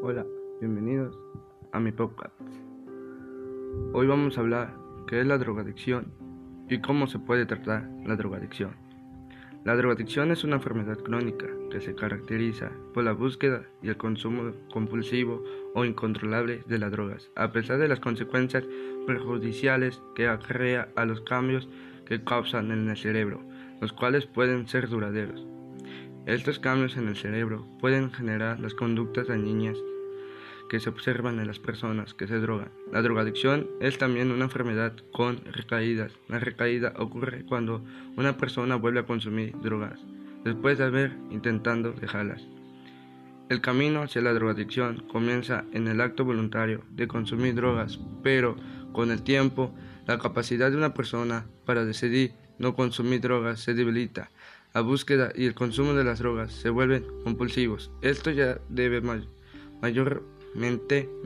Hola, bienvenidos a mi podcast. Hoy vamos a hablar qué es la drogadicción y cómo se puede tratar la drogadicción. La drogadicción es una enfermedad crónica que se caracteriza por la búsqueda y el consumo compulsivo o incontrolable de las drogas, a pesar de las consecuencias perjudiciales que acarrea a los cambios que causan en el cerebro, los cuales pueden ser duraderos. Estos cambios en el cerebro pueden generar las conductas dañinas que se observan en las personas que se drogan. La drogadicción es también una enfermedad con recaídas. La recaída ocurre cuando una persona vuelve a consumir drogas después de haber intentado dejarlas. El camino hacia la drogadicción comienza en el acto voluntario de consumir drogas, pero con el tiempo la capacidad de una persona para decidir no consumir drogas se debilita la búsqueda y el consumo de las drogas se vuelven compulsivos. Esto ya debe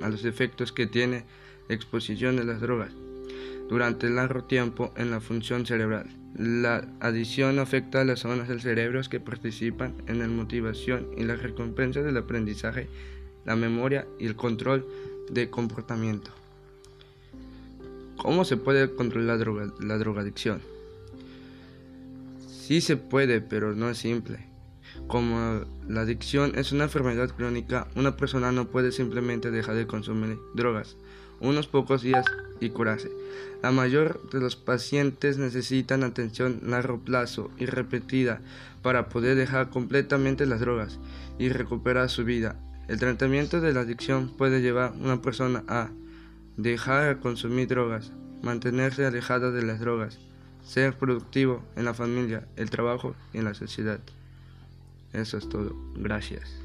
a los efectos que tiene la exposición de las drogas durante largo tiempo en la función cerebral. La adición afecta a las zonas del cerebro que participan en la motivación y la recompensa del aprendizaje, la memoria y el control de comportamiento. ¿Cómo se puede controlar la, droga, la drogadicción? Sí se puede, pero no es simple. Como la adicción es una enfermedad crónica, una persona no puede simplemente dejar de consumir drogas unos pocos días y curarse. La mayor de los pacientes necesitan atención largo plazo y repetida para poder dejar completamente las drogas y recuperar su vida. El tratamiento de la adicción puede llevar a una persona a dejar de consumir drogas, mantenerse alejada de las drogas, ser productivo en la familia, el trabajo y en la sociedad. Eso es todo. Gracias.